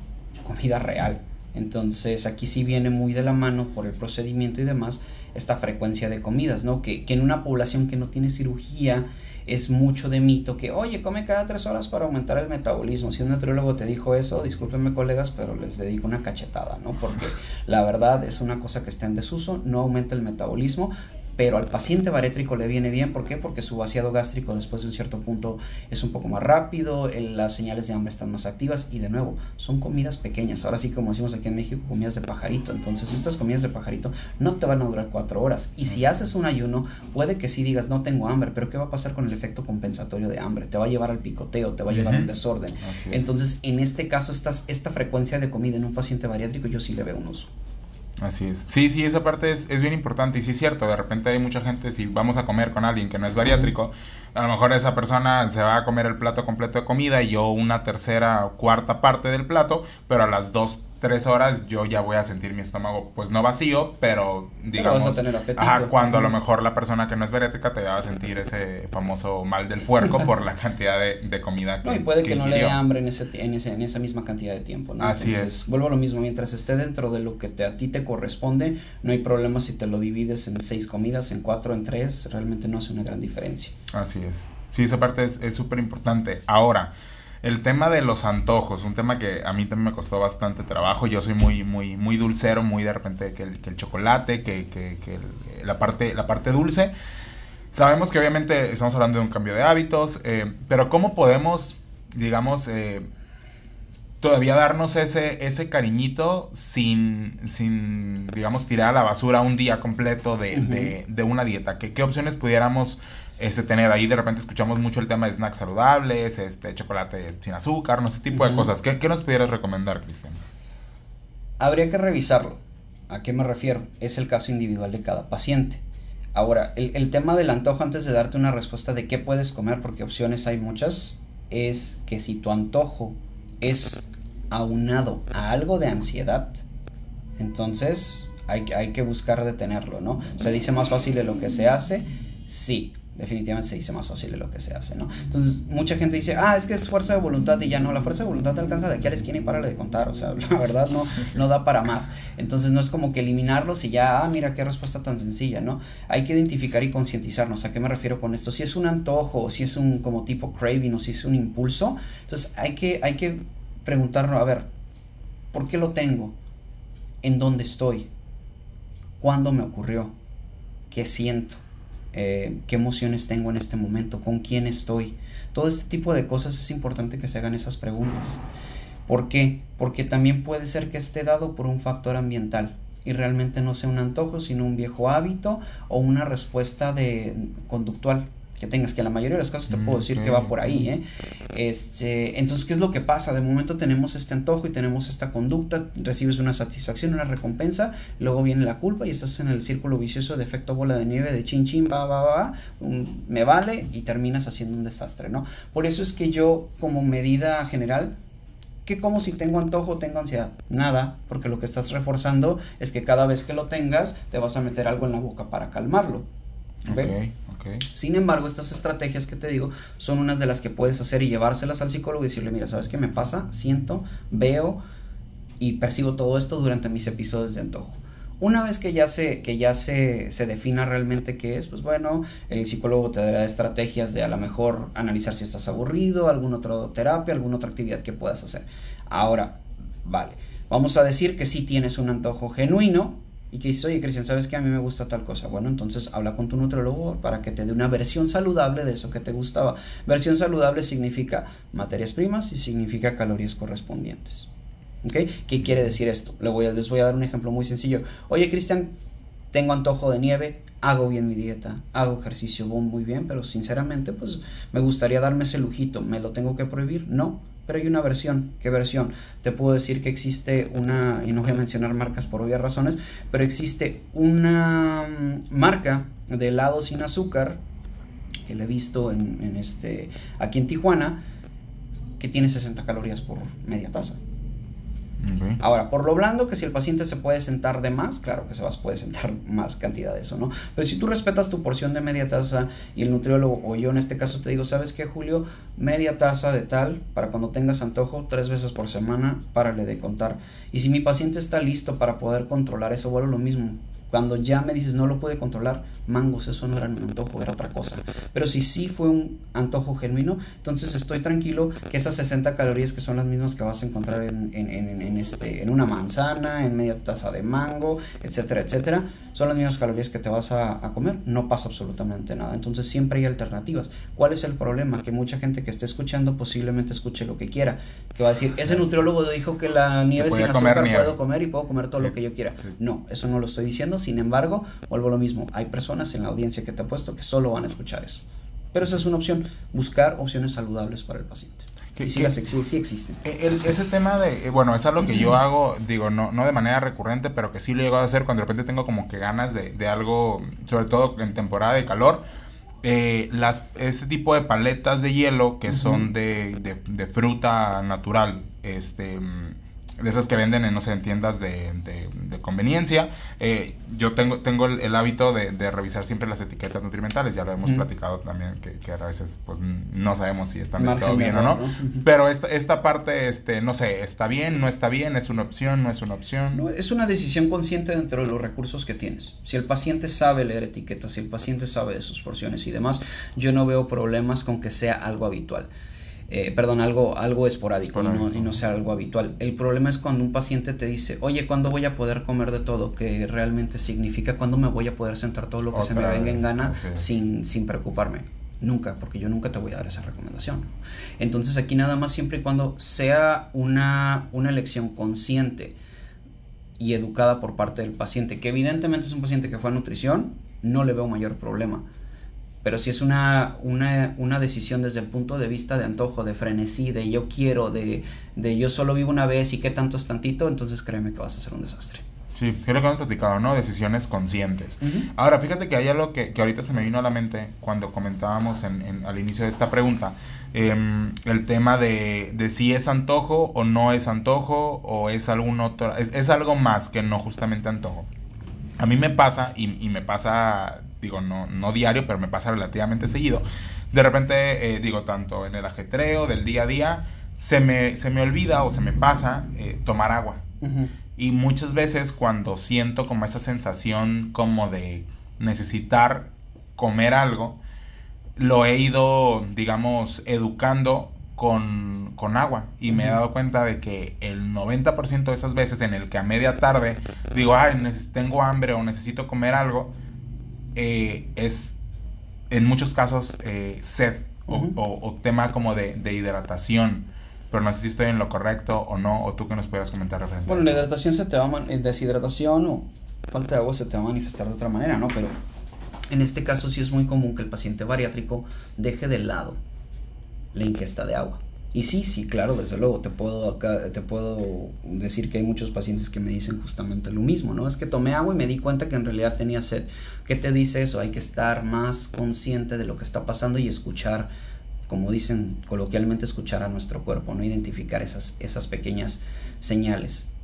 comida real. Entonces aquí sí viene muy de la mano por el procedimiento y demás esta frecuencia de comidas, ¿no? Que, que, en una población que no tiene cirugía es mucho de mito que, oye, come cada tres horas para aumentar el metabolismo. Si un nutriólogo te dijo eso, discúlpenme colegas, pero les dedico una cachetada, ¿no? Porque la verdad es una cosa que está en desuso, no aumenta el metabolismo, pero al paciente barétrico le viene bien. ¿Por qué? Porque su vaciado gástrico después de un cierto punto es un poco más rápido, las señales de hambre están más activas y de nuevo, son comidas pequeñas. Ahora sí, como decimos aquí en México, comidas de pajarito. Entonces, estas comidas de pajarito no te van a durar cuatro horas. Y si haces un ayuno, puede que sí digas, no tengo hambre, pero ¿qué va a pasar con el efecto compensatorio de hambre? Te va a llevar al picoteo, te va a llevar a un desorden. Entonces, en este caso, estas, esta frecuencia de comida en un paciente bariátrico, yo sí le veo un uso. Así es. Sí, sí, esa parte es, es, bien importante y sí es cierto, de repente hay mucha gente, si vamos a comer con alguien que no es bariátrico, a lo mejor esa persona se va a comer el plato completo de comida y yo una tercera o cuarta parte del plato, pero a las dos, tres horas yo ya voy a sentir mi estómago pues no vacío, pero digamos vas a tener apetito. Ajá, cuando a lo mejor la persona que no es bariátrica te va a sentir ese famoso mal del puerco por la cantidad de, de comida que No, y puede que, no le dé hambre en, ese, en, ese, en esa misma cantidad de tiempo, ¿no? Así es. Vuelvo a lo mismo, mientras esté dentro de lo que te, a ti te corresponde, no hay problema si te lo divides en seis comidas, en cuatro, en tres, realmente no hace una gran diferencia. Así es. Sí, esa parte es súper importante. Ahora, el tema de los antojos, un tema que a mí también me costó bastante trabajo. Yo soy muy, muy, muy dulcero, muy de repente que el, que el chocolate, que, que, que la, parte, la parte dulce. Sabemos que obviamente estamos hablando de un cambio de hábitos, eh, pero ¿cómo podemos, digamos, eh, todavía darnos ese, ese cariñito sin, sin, digamos, tirar a la basura un día completo de, de, de una dieta? ¿Qué, ¿Qué opciones pudiéramos este, tener ahí de repente escuchamos mucho el tema de snacks saludables, este, chocolate sin azúcar, no ese tipo de cosas. ¿Qué, ¿Qué, nos pudieras recomendar, Cristian? Habría que revisarlo. ¿A qué me refiero? Es el caso individual de cada paciente. Ahora, el, el tema del antojo, antes de darte una respuesta de qué puedes comer, porque opciones hay muchas, es que si tu antojo es aunado a algo de ansiedad, entonces hay, hay que buscar detenerlo, ¿no? Se dice más fácil de lo que se hace, sí, definitivamente se dice más fácil de lo que se hace, ¿no? Entonces, mucha gente dice, ah, es que es fuerza de voluntad y ya no, la fuerza de voluntad te alcanza de aquí a la esquina y párale de contar, o sea, la verdad no, no da para más. Entonces, no es como que eliminarlos y ya, ah, mira qué respuesta tan sencilla, ¿no? Hay que identificar y concientizarnos, ¿a qué me refiero con esto? Si es un antojo, o si es un como tipo craving, o si es un impulso, entonces hay que, hay que preguntarnos, a ver, ¿por qué lo tengo? ¿En dónde estoy? ¿Cuándo me ocurrió? ¿Qué siento? Eh, qué emociones tengo en este momento, con quién estoy. Todo este tipo de cosas es importante que se hagan esas preguntas. ¿Por qué? Porque también puede ser que esté dado por un factor ambiental y realmente no sea un antojo, sino un viejo hábito o una respuesta de conductual que tengas, que la mayoría de los casos te puedo decir que va por ahí, ¿eh? Este, entonces, ¿qué es lo que pasa? De momento tenemos este antojo y tenemos esta conducta, recibes una satisfacción, una recompensa, luego viene la culpa y estás en el círculo vicioso de efecto bola de nieve, de chin chin, va, va, va, me vale y terminas haciendo un desastre, ¿no? Por eso es que yo, como medida general, ¿Qué como si tengo antojo tengo ansiedad? Nada, porque lo que estás reforzando es que cada vez que lo tengas te vas a meter algo en la boca para calmarlo. Sin embargo, estas estrategias que te digo son unas de las que puedes hacer y llevárselas al psicólogo y decirle, mira, ¿sabes qué me pasa? Siento, veo y percibo todo esto durante mis episodios de antojo. Una vez que ya se, que ya se, se, defina realmente qué es, pues bueno, el psicólogo te dará estrategias de a lo mejor analizar si estás aburrido, alguna otra terapia, alguna otra actividad que puedas hacer. Ahora, vale, vamos a decir que si tienes un antojo genuino, y que dices, oye Cristian, ¿sabes que a mí me gusta tal cosa? Bueno, entonces habla con tu nutriólogo para que te dé una versión saludable de eso que te gustaba. Versión saludable significa materias primas y significa calorías correspondientes. ¿Qué quiere decir esto? Les voy a, les voy a dar un ejemplo muy sencillo. Oye Cristian, tengo antojo de nieve, hago bien mi dieta, hago ejercicio muy bien, pero sinceramente pues me gustaría darme ese lujito, ¿me lo tengo que prohibir? No, pero hay una versión. ¿Qué versión? Te puedo decir que existe una, y no voy a mencionar marcas por obvias razones, pero existe una mm, marca de helado sin azúcar que le he visto en, este, aquí en Tijuana, que tiene 60 calorías por media taza. Ahora, por lo blando, que si el paciente se puede sentar de más, claro que se puede sentar más cantidad de eso, ¿no? Pero si tú respetas tu porción de media taza y el nutriólogo o yo en este caso te digo, ¿sabes qué, Julio? Media taza de tal para cuando tengas antojo, tres veces por semana, párale de contar. Y si mi paciente está listo para poder controlar eso, vuelvo lo mismo. Cuando ya me dices no lo puede controlar, mangos, eso no era un antojo, era otra cosa. Pero si sí fue un antojo genuino, entonces estoy tranquilo que esas 60 calorías que son las mismas que vas a encontrar en, en, este, en una manzana, en media taza de mango, etcétera, etcétera, son las mismas calorías que te vas a, comer. No pasa absolutamente nada. Entonces siempre hay alternativas. ¿Cuál es el problema? Que mucha gente que esté escuchando posiblemente escuche lo que quiera. Que va a decir, ese nutriólogo dijo que la nieve sin azúcar puedo comer y puedo comer todo lo que yo quiera. No, eso no lo estoy diciendo sin embargo, vuelvo a lo mismo, hay personas en la audiencia que te ha puesto que solo van a escuchar eso. Pero esa es una opción, buscar opciones saludables para el paciente. y sí, sí, existen. E, ese tema de, eh, bueno, es algo que yo hago, digo, no, no de manera recurrente, pero que sí lo llego a hacer cuando de repente tengo como que ganas de, de algo, sobre todo en temporada de calor. Eh, las, ese tipo de paletas de hielo que son de, de, de, fruta natural, este de esas que venden en, no sé, en tiendas de, de, conveniencia. Eh, yo tengo, tengo el, hábito de, de, revisar siempre las etiquetas nutrimentales, ya lo hemos platicado también, que, que, a veces pues no sabemos si están todo bien o no. Pero esta, esta parte, este, no sé, está bien, no está bien, es una opción, no es una opción. No, es una decisión consciente dentro de los recursos que tienes. Si el paciente sabe leer etiquetas, si el paciente sabe de sus porciones y demás, yo no veo problemas con que sea algo habitual. Eh, perdón, algo, algo esporádico, Y, no, sea algo habitual. El problema es cuando un paciente te dice, oye, ¿cuándo voy a poder comer de todo? Que realmente significa cuándo me voy a poder sentar todo lo que se me venga en gana sin, sin preocuparme. Nunca, porque yo nunca te voy a dar esa recomendación. Entonces aquí nada más siempre y cuando sea una, una elección consciente y educada por parte del paciente, que evidentemente es un paciente que fue a nutrición, no le veo mayor problema pero si es una, una, decisión desde el punto de vista de antojo, de frenesí, de yo quiero, de, de yo solo vivo una vez y qué tanto es tantito, entonces créeme que vas a ser un desastre. Sí, es lo que hemos platicado, ¿no? Decisiones conscientes. Ahora, fíjate que hay algo que, que, ahorita se me vino a la mente cuando comentábamos en, al inicio de esta pregunta. Em, el tema de, de, si es antojo o no es antojo o es algún otro, es, es algo más que no justamente antojo. A mí me pasa, y, y me pasa digo, no, no diario, pero me pasa relativamente seguido. De repente, eh, digo, tanto en el ajetreo del día a día, se me, se me olvida o se me pasa eh, tomar agua. Y muchas veces cuando siento como esa sensación como de necesitar comer algo, lo he ido, digamos, educando con, con agua. Y me he dado cuenta de que el 90% de esas veces en el que a media tarde digo, ay, tengo hambre o necesito comer algo, eh, es en muchos casos eh, sed o, tema como de, hidratación. Pero no sé si estoy en lo correcto o no, o tú que nos puedas comentar referente Bueno, la hidratación se te va a eh, deshidratación o falta de agua se te va a manifestar de otra manera, ¿no? Pero en este caso sí es muy común que el paciente bariátrico deje de lado la ingesta de agua. Y sí, sí, claro, desde luego, te puedo, acá, te puedo decir que hay muchos pacientes que me dicen justamente lo mismo, ¿no? Es que tomé agua y me di cuenta que en realidad tenía sed. ¿Qué te dice eso? Hay que estar más consciente de lo que está pasando y escuchar, como dicen coloquialmente, escuchar a nuestro cuerpo, ¿no? Identificar esas, esas pequeñas señales.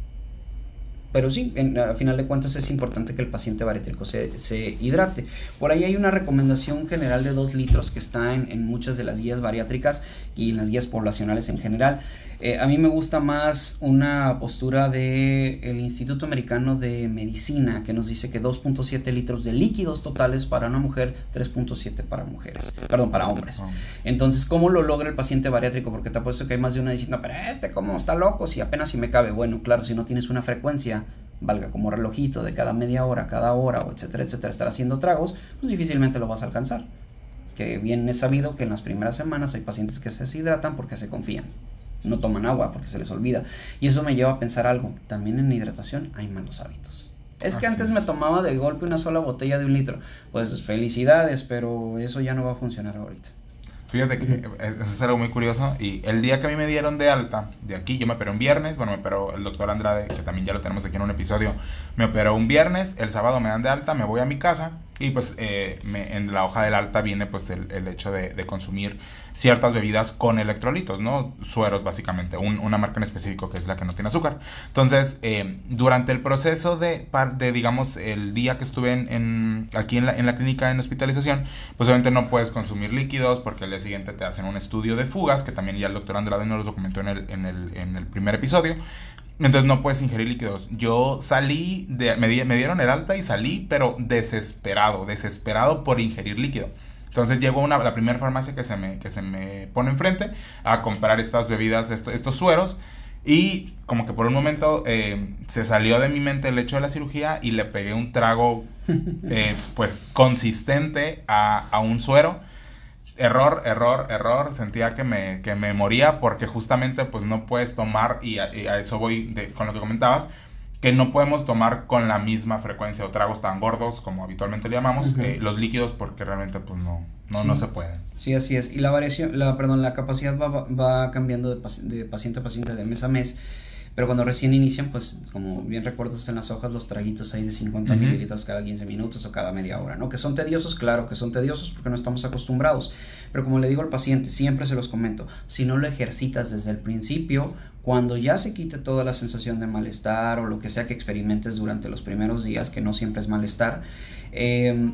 Pero sí, en, a final de cuentas es importante que el paciente bariátrico se, se, hidrate. Por ahí hay una recomendación general de 2 litros que está en, en, muchas de las guías bariátricas y en las guías poblacionales en general. Eh, a mí me gusta más una postura del Instituto Americano de Medicina que nos dice que 2.7 litros de líquidos totales para una mujer, 3.7 para mujeres, perdón, para hombres. Ah. Entonces, ¿cómo lo logra el paciente bariátrico? Porque te apuesto que hay más de una diciendo, pero este, ¿cómo está loco? Si apenas si me cabe. Bueno, claro, si no tienes una frecuencia valga como relojito de cada media hora, cada hora, o etcétera, etcétera, estar haciendo tragos, pues difícilmente lo vas a alcanzar. Que bien es sabido que en las primeras semanas hay pacientes que se deshidratan porque se confían. No toman agua porque se les olvida. Y eso me lleva a pensar algo. También en hidratación hay malos hábitos. Es que antes es. me tomaba de golpe una sola botella de un litro. Pues felicidades, pero eso ya no va a funcionar ahorita. Fíjate que eh, eso es algo muy curioso. Y el día que a mí me dieron de alta, de aquí, yo me operé un viernes. Bueno, me operó el doctor Andrade, que también ya lo tenemos aquí en un episodio. Me operó un viernes, el sábado me dan de alta, me voy a mi casa. Y pues eh, me- en la hoja del alta viene pues el, hecho de, consumir ciertas bebidas con electrolitos, ¿no? Sueros básicamente, un- una marca en específico que es la que no tiene azúcar. Entonces, eh, durante el proceso de, de, digamos, el día que estuve en, en- aquí en la, en la clínica en hospitalización, pues obviamente no puedes consumir líquidos porque al día siguiente te hacen un estudio de fugas, que también ya el doctor Andrade nos lo documentó en el, en el, en el primer episodio. Entonces no puedes ingerir líquidos. Yo salí, de, me, di- me dieron el alta y salí, pero desesperado, desesperado por ingerir líquido. Entonces llego a una, la primera farmacia que se, me, que se me pone enfrente a comprar estas bebidas, esto- estos sueros. Y como que por un momento eh, se salió de mi mente el hecho de la cirugía y le pegué un trago eh, pues consistente a, a un suero. Error, error, error. Sentía que me, que me moría porque justamente pues no puedes tomar, y a, y a eso voy de- con lo que comentabas, que no podemos tomar con la misma frecuencia o tragos tan gordos como habitualmente le llamamos eh, los líquidos porque realmente pues no, no, no se pueden. Sí, así es. Y la variación, la, perdón, la capacidad va, va- va cambiando de, paci- de paciente a paciente, de mes a mes. Pero cuando recién inician, pues como bien recuerdas en las hojas, los traguitos ahí de 50 Ujú. mililitros cada 15 minutos o cada media hora, ¿no? Que son tediosos, claro que son tediosos porque no estamos acostumbrados. Pero como le digo al paciente, siempre se los comento, si no lo ejercitas desde el principio, cuando ya se quite toda la sensación de malestar o lo que sea que experimentes durante los primeros días, que no siempre es malestar, eh,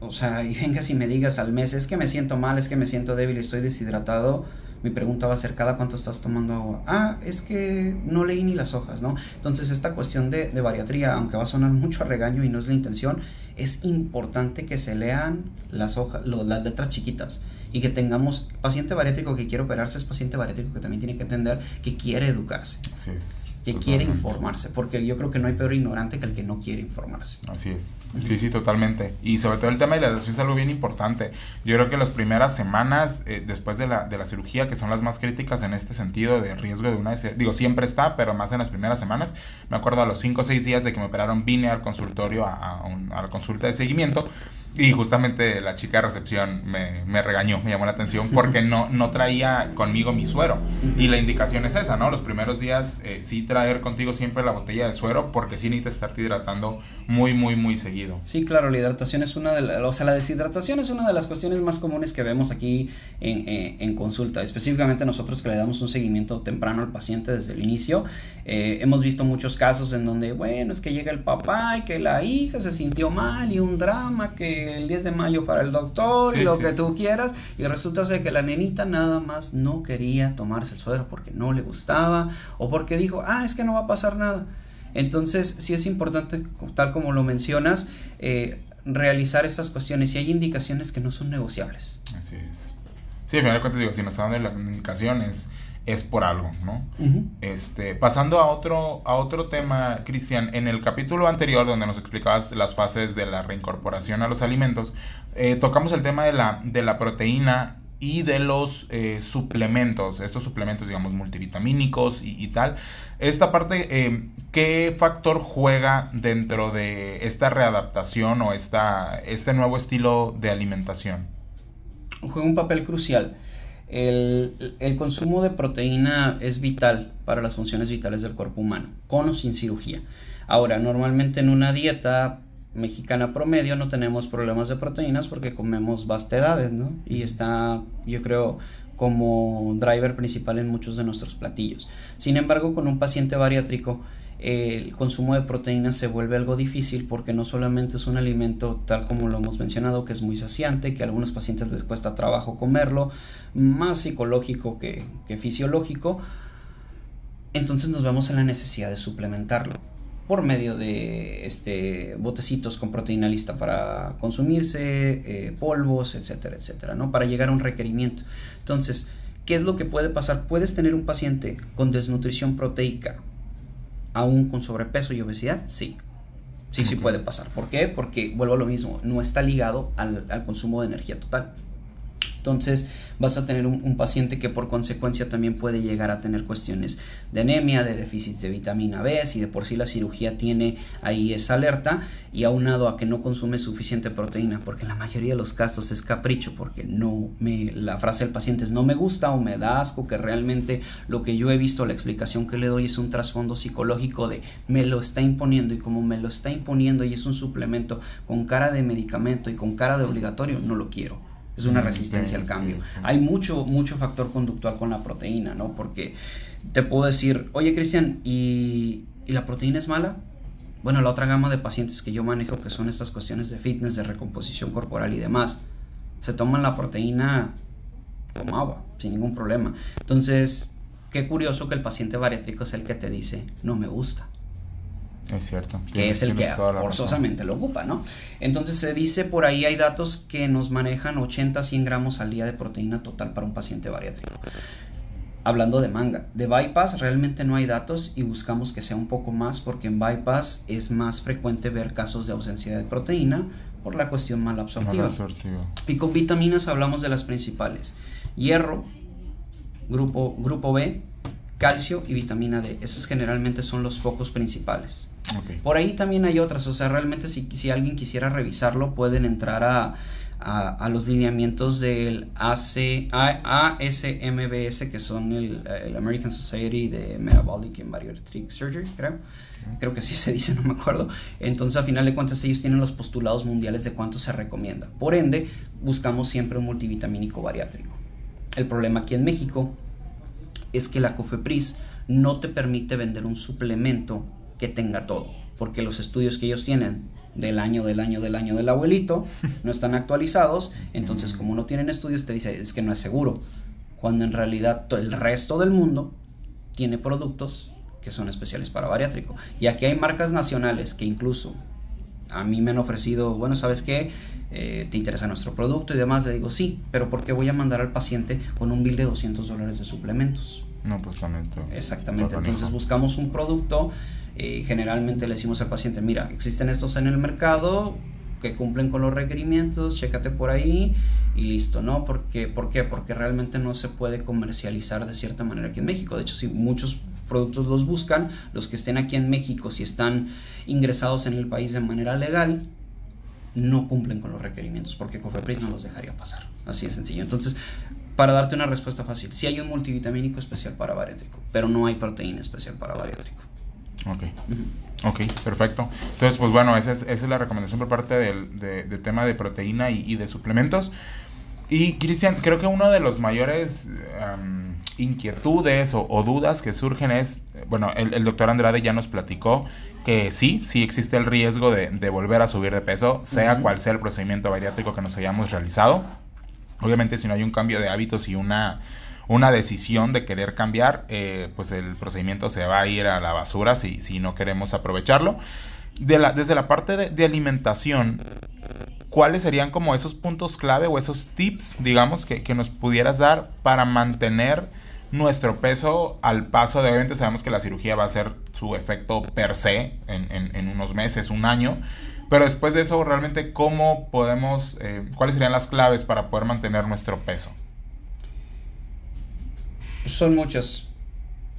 o sea, y vengas y me digas al mes, es que me siento mal, es que me siento débil, estoy deshidratado, mi pregunta va a ser, ¿cada cuánto estás tomando agua? Ah, es que no leí ni las hojas, ¿no? Entonces esta cuestión de, de bariatría, aunque va a sonar mucho a regaño y no es la intención, es importante que se lean las hojas, lo- las letras chiquitas y que tengamos paciente bariátrico que quiere operarse, es paciente bariátrico que también tiene que entender que quiere educarse, Así es. Que quiere informarse, porque yo creo que no hay peor ignorante que el que no quiere informarse. Así es. Sí, sí, totalmente. Y sobre todo el tema de la hidratación es algo bien importante. Yo creo que las primeras semanas eh, después de la, de la cirugía, que son las más críticas en este sentido de riesgo de una... Digo, siempre está, pero más en las primeras semanas. Me acuerdo a los 5 o 6 días de que me operaron, vine al consultorio, a, a un- a la consulta de seguimiento. Y justamente la chica de recepción me, me regañó, me llamó la atención porque no, no traía conmigo mi suero. Y la indicación es esa, ¿no? Los primeros días eh, sí traer contigo siempre la botella de suero porque sí necesitas estarte hidratando muy, muy, muy seguido. Sí, claro, la hidratación es una de las, o sea, la deshidratación es una de las cuestiones más comunes que vemos aquí en, en- en consulta. Específicamente nosotros que le damos un seguimiento temprano al paciente desde el inicio, eh, hemos visto muchos casos en donde, bueno, es que llega el papá y que la hija se sintió mal y un drama que el 10 de mayo para el doctor Sí, y lo sí, que sí, tú quieras y resulta ser que la nenita nada más no quería tomarse el suero porque no le gustaba o porque dijo, ah, es que no va a pasar nada. Entonces, sí es importante, tal como lo mencionas, eh, realizar estas cuestiones y hay indicaciones que no son negociables. Así es. Sí, al final de cuentas digo, si nos está dando la indicación es, por algo, ¿no? Este, pasando a otro, a otro tema, Cristian, en el capítulo anterior donde nos explicabas las fases de la reincorporación a los alimentos, eh, tocamos el tema de la, de la proteína y de los eh, suplementos, estos suplementos, digamos, multivitamínicos y, y tal. Esta parte, eh, ¿qué factor juega dentro de esta readaptación o esta, este nuevo estilo de alimentación? Juega un papel crucial. El, el consumo de proteína es vital para las funciones vitales del cuerpo humano, con o sin cirugía. Ahora, normalmente en una dieta mexicana promedio no tenemos problemas de proteínas porque comemos vastedades, ¿no? Y está, yo creo, como driver principal en muchos de nuestros platillos. Sin embargo, con un paciente bariátrico, el consumo de proteínas se vuelve algo difícil porque no solamente es un alimento tal como lo hemos mencionado, que es muy saciante, que a algunos pacientes les cuesta trabajo comerlo, más psicológico que, fisiológico, entonces nos vemos en la necesidad de suplementarlo por medio de este botecitos con proteína lista para consumirse, eh, polvos, etcétera, etcétera, ¿no? Para llegar a un requerimiento. Entonces, ¿qué es lo que puede pasar? Puedes tener un paciente con desnutrición proteica, aún con sobrepeso y obesidad, sí. Sí, sí puede pasar. ¿Por qué? Porque, vuelvo a lo mismo, no está ligado al, al consumo de energía total. Entonces vas a tener un, paciente que por consecuencia también puede llegar a tener cuestiones de anemia, de déficit de vitamina B, si de por sí la cirugía tiene ahí esa alerta y aunado a que no consume suficiente proteína, porque en la mayoría de los casos es capricho, porque no me, la frase del paciente es no me gusta o me da asco, que realmente lo que yo he visto, la explicación que le doy es un trasfondo psicológico de me lo está imponiendo y como me lo está imponiendo y es un suplemento con cara de medicamento y con cara de obligatorio, no lo quiero es una resistencia al cambio. Hay mucho, mucho factor conductual con la proteína, ¿no? Porque te puedo decir, oye Cristian, ¿y, la proteína es mala? Bueno, la otra gama de pacientes que yo manejo, que son estas cuestiones de fitness, de recomposición corporal y demás, se toman la proteína como agua, sin ningún problema. Entonces, qué curioso que el paciente bariátrico es el que te dice, no me gusta. Es cierto. Que es el que forzosamente lo ocupa, ¿no? Entonces se dice por ahí hay datos que nos manejan 80 100 gramos al día de proteína total para un paciente bariátrico. Hablando de manga, de bypass realmente no hay datos y buscamos que sea un poco más porque en bypass es más frecuente ver casos de ausencia de proteína por la cuestión mal absortiva. absortiva. Y con vitaminas hablamos de las principales. Hierro, grupo, grupo B, calcio y vitamina D. Esos generalmente son los focos principales. Por ahí también hay otras, o sea, realmente si, si alguien quisiera revisarlo, pueden entrar a, a, los lineamientos del AC, ASMBS, que son el, American Society de Metabolic and Bariatric Surgery, creo. Creo que así se dice, no me acuerdo. Entonces, a final de cuentas, ellos tienen los postulados mundiales de cuánto se recomienda. Por ende, buscamos siempre un multivitamínico bariátrico. El problema aquí en México es que la COFEPRIS no te permite vender un suplemento que tenga todo, porque los estudios que ellos tienen del año, del año, del año del abuelito no están actualizados, entonces como no tienen estudios te dice es que no es seguro, cuando en realidad el resto del mundo tiene productos que son especiales para bariátrico. Y aquí hay marcas nacionales que incluso a mí me han ofrecido, bueno, ¿sabes qué? Eh, ¿Te interesa nuestro producto y demás? Le digo, sí, pero ¿por qué voy a mandar al paciente con un bill de 200 dólares de suplementos? No, pues también. Exactamente, entonces buscamos un producto, eh, generalmente le decimos al paciente, mira, existen estos en el mercado que cumplen con los requerimientos, chécate por ahí y listo, ¿no? Porque, ¿Por qué? Porque realmente no se puede comercializar de cierta manera aquí en México. De hecho, si muchos productos los buscan, los que estén aquí en México, si están ingresados en el país de manera legal, no cumplen con los requerimientos, porque Cofepris no los dejaría pasar. Así de sencillo. Entonces, para darte una respuesta fácil, sí hay un multivitamínico especial para bariátrico, pero no hay proteína especial para bariátrico. Ok. Ok, perfecto. Entonces, pues bueno, esa es, esa es la recomendación por parte del de, tema de proteína y, de suplementos. Y Cristian, creo que uno de los mayores inquietudes o, dudas que surgen es, bueno, el, doctor Andrade ya nos platicó que sí, sí existe el riesgo de, volver a subir de peso, sea cual sea el procedimiento bariátrico que nos hayamos realizado. Obviamente si no hay un cambio de hábitos y una, una decisión de querer cambiar, eh, pues el procedimiento se va a ir a la basura si, si no queremos aprovecharlo. La, desde la parte de alimentación, ¿cuáles serían como esos puntos clave o esos tips, digamos, que, que, nos pudieras dar para mantener nuestro peso al paso de, obviamente sabemos que la cirugía va a ser su efecto per se en, unos meses, un año, pero después de eso, realmente, ¿cómo podemos, eh, cuáles serían las claves para poder mantener nuestro peso? Son muchas.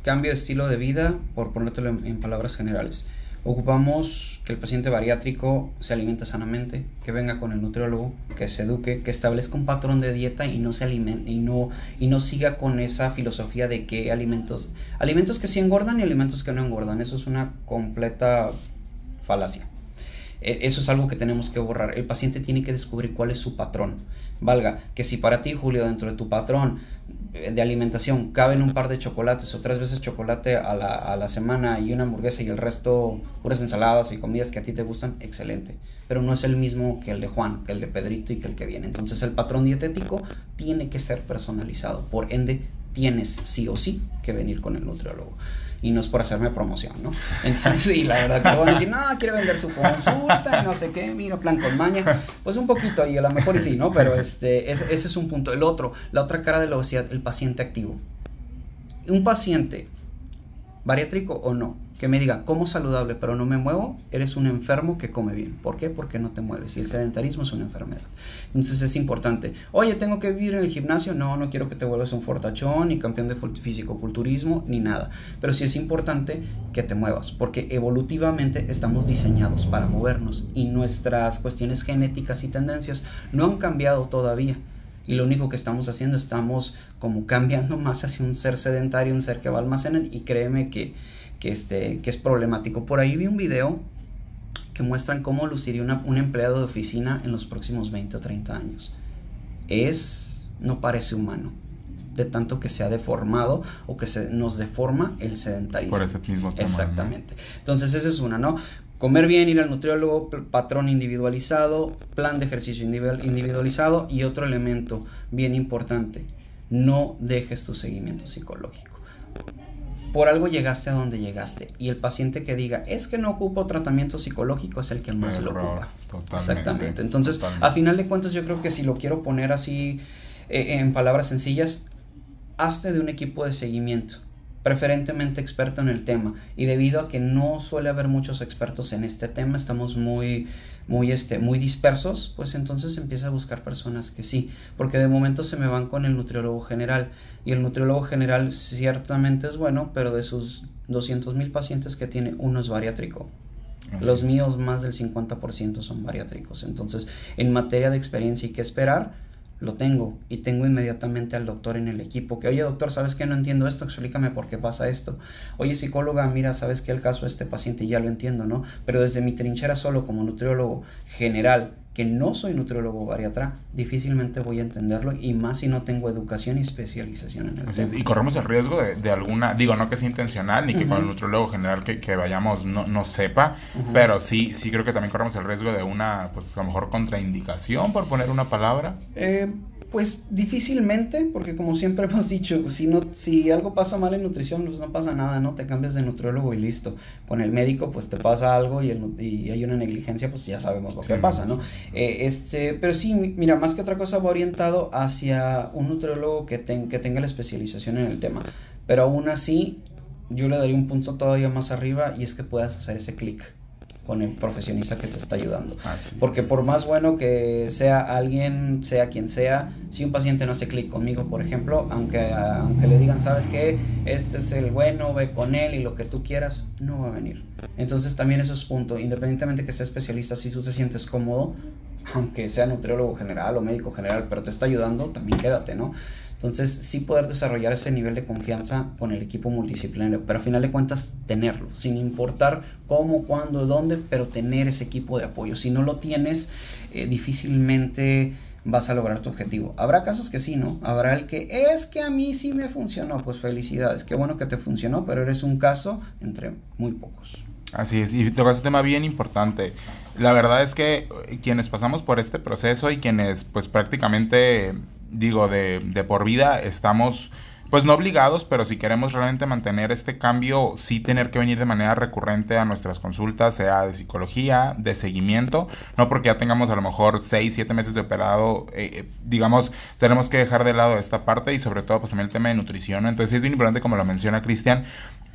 Cambio de estilo de vida, por ponértelo en palabras generales. Ocupamos que el paciente bariátrico se alimente sanamente, que venga con el nutriólogo, que se eduque, que establezca un patrón de dieta y no se alimente y no y no siga con esa filosofía de que alimentos alimentos que sí engordan y alimentos que no engordan. Eso es una completa falacia. E, eso es algo que tenemos que borrar. El paciente tiene que descubrir cuál es su patrón. Valga, que si para ti, Julio, dentro de tu patrón de alimentación caben un par de chocolates o tres veces chocolate a la, a la semana y una hamburguesa y el resto puras ensaladas y comidas que a ti te gustan, excelente. Pero no es el mismo que el de Juan, que el de Pedrito y que el que viene. Entonces el patrón dietético tiene que ser personalizado. Por ende, tienes sí o sí que venir con el nutriólogo y no es por hacerme promoción, ¿no? Entonces, sí, la verdad que van a decir, no, quiere vender su consulta y no sé qué, mira, plan con maña. Pues un poquito y a lo mejor sí, ¿no? Pero este, ese es un punto. El otro, la otra cara de la obesidad, el paciente activo. Un paciente, bariátrico o no, que me diga, como saludable pero no me muevo, eres un enfermo que come bien. ¿Por qué? Porque no te mueves. Y el sedentarismo es una enfermedad. Entonces es importante. Oye, ¿tengo que vivir en el gimnasio? No, no quiero que te vuelvas un fortachón, ni campeón de físico-culturismo, ni nada. Pero sí es importante que te muevas, porque evolutivamente estamos diseñados para movernos y nuestras cuestiones genéticas y tendencias no han cambiado todavía. Y lo único que estamos haciendo, estamos como cambiando más hacia un ser sedentario, un ser que va a almacenar. Y créeme que que, este, que es problemático. Por ahí vi un video que muestran cómo luciría un empleado de oficina en los próximos 20 o 30 años. Es, no parece humano, de tanto que se ha deformado o que se nos deforma el sedentarismo. Por ese mismo tema. Exactamente. Entonces, esa es una, ¿no? Comer bien, ir al nutriólogo, patrón individualizado, plan de ejercicio individualizado y otro elemento bien importante, no dejes tu seguimiento psicológico por algo llegaste a donde llegaste. Y el paciente que diga, es que no ocupo tratamiento psicológico, es el que más lo ocupa. Exactamente. Entonces, a final de cuentas, yo creo que si lo quiero poner así eh, en palabras sencillas, hazte de un equipo de seguimiento preferentemente experto en el tema. Y debido a que no suele haber muchos expertos en este tema estamos muy muy este muy dispersos pues entonces empieza a buscar personas que sí porque de momento se me van con el nutriólogo general. Y el nutriólogo general ciertamente es bueno pero de sus 200 mil pacientes que tiene uno es bariátrico. Los míos más del 50% son bariátricos. Entonces en materia de experiencia y qué esperar lo tengo y tengo inmediatamente al doctor en el equipo que, oye doctor, ¿sabes que no entiendo esto? Explícame por qué pasa esto. Oye psicóloga, mira, ¿sabes que el caso de este paciente ya lo entiendo, ¿no? Pero desde mi trinchera solo como nutriólogo general que no soy nutriólogo bariatra, difícilmente voy a entenderlo y más si no tengo educación y especialización en el Así y corremos el riesgo de, alguna, digo, no que sea intencional ni que con el nutriólogo general que, que vayamos no, no sepa, pero sí, sí creo que también corremos el riesgo de una, pues a lo mejor contraindicación, por poner una palabra. Eh, pues difícilmente, porque como siempre hemos dicho, si, no, si algo pasa mal en nutrición, pues no pasa nada, ¿no? Te cambias de nutriólogo y listo. Con el médico, pues te pasa algo y, el, y hay una negligencia, pues ya sabemos lo que pasa, ¿no? Eh, este, pero sí, mira, más que otra cosa va orientado hacia un nutriólogo que, que tenga la especialización en el tema. Pero aún así, yo le daría un punto todavía más arriba y es que puedas hacer ese clic con el profesionista que se está ayudando. Ah, Porque por más bueno que sea alguien, sea quien sea, si un paciente no hace clic conmigo, por ejemplo, aunque, aunque le digan, sabes que este es el bueno, ve con él y lo que tú quieras, no va a venir. Entonces también eso es punto, independientemente que sea especialista, si tú te sientes cómodo, aunque sea nutriólogo general o médico general, pero te está ayudando, también quédate, ¿no? Entonces, sí poder desarrollar ese nivel de confianza con el equipo multidisciplinario, pero a final de cuentas tenerlo, sin importar cómo, cuándo, dónde, pero tener ese equipo de apoyo. Si no lo tienes, eh, difícilmente vas a lograr tu objetivo. Habrá casos que sí, ¿no? Habrá el que es que a mí sí me funcionó, pues felicidades, qué bueno que te funcionó, pero eres un caso entre muy pocos. Así es, y tocas un tema bien importante. La verdad es que quienes pasamos por este proceso y quienes pues prácticamente digo, de, de por vida, estamos pues no obligados, pero si queremos realmente mantener este cambio, sí tener que venir de manera recurrente a nuestras consultas, sea de psicología, de seguimiento, no porque ya tengamos a lo mejor 6, 7 meses de operado, eh, eh, digamos, tenemos que dejar de lado esta parte y sobre todo pues también el tema de nutrición, entonces es bien importante como lo menciona Cristian,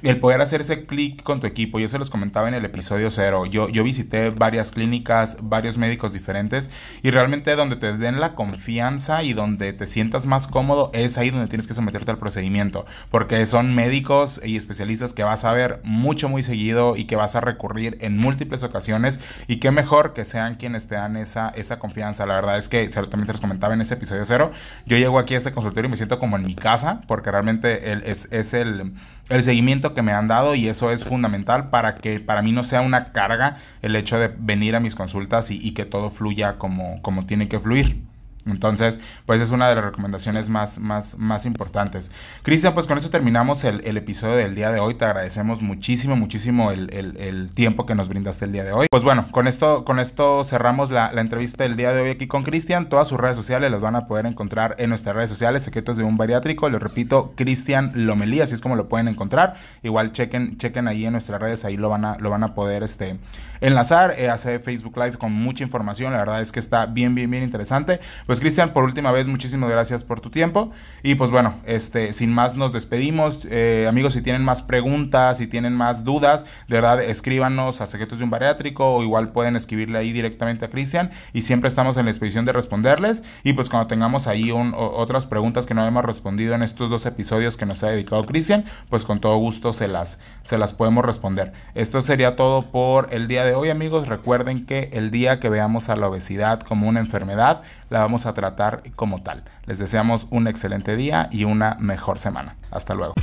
el poder hacer ese clic con tu equipo. Yo se los comentaba en el episodio cero. Yo, yo visité varias clínicas, varios médicos diferentes y realmente donde te den la confianza y donde te sientas más cómodo es ahí donde tienes que someterte al procedimiento. Porque son médicos y especialistas que vas a ver mucho, muy seguido y que vas a recurrir en múltiples ocasiones y qué mejor que sean quienes te dan esa, esa confianza. La verdad es que también se los comentaba en ese episodio cero. Yo llego aquí a este consultorio y me siento como en mi casa porque realmente el, es, es el el seguimiento que me han dado y eso es fundamental para que para mí no sea una carga el hecho de venir a mis consultas y, y que todo fluya como, como tiene que fluir. Entonces, pues es una de las recomendaciones más, más, más importantes. Cristian, pues con eso terminamos el, el, episodio del día de hoy. Te agradecemos muchísimo, muchísimo el, el, tiempo que nos brindaste el día de hoy. Pues bueno, con esto, con esto cerramos la, la entrevista del día de hoy aquí con Cristian. Todas sus redes sociales las van a poder encontrar en nuestras redes sociales, Secretos de un Bariátrico. Les repito, Cristian Lomelí, así es como lo pueden encontrar. Igual chequen, chequen ahí en nuestras redes, ahí lo van a, lo van a poder este, enlazar. Eh, hace Facebook Live con mucha información. La verdad es que está bien, bien, bien interesante. Pues Pues Cristian, por última vez, muchísimas gracias por tu tiempo. Y pues bueno, este, sin más nos despedimos. Eh, amigos, si tienen más preguntas, si tienen más dudas, de verdad, escríbanos a Secretos de un Bariátrico o igual pueden escribirle ahí directamente a Cristian y siempre estamos en la expedición de responderles. Y pues cuando tengamos ahí otras preguntas que no hemos respondido en estos dos episodios que nos ha dedicado Cristian, pues con todo gusto se las, se las podemos responder. Esto sería todo por el día de hoy, amigos. Recuerden que el día que veamos a la obesidad como una enfermedad, la a tratar como tal. Les deseamos un excelente día y una mejor semana. Hasta luego.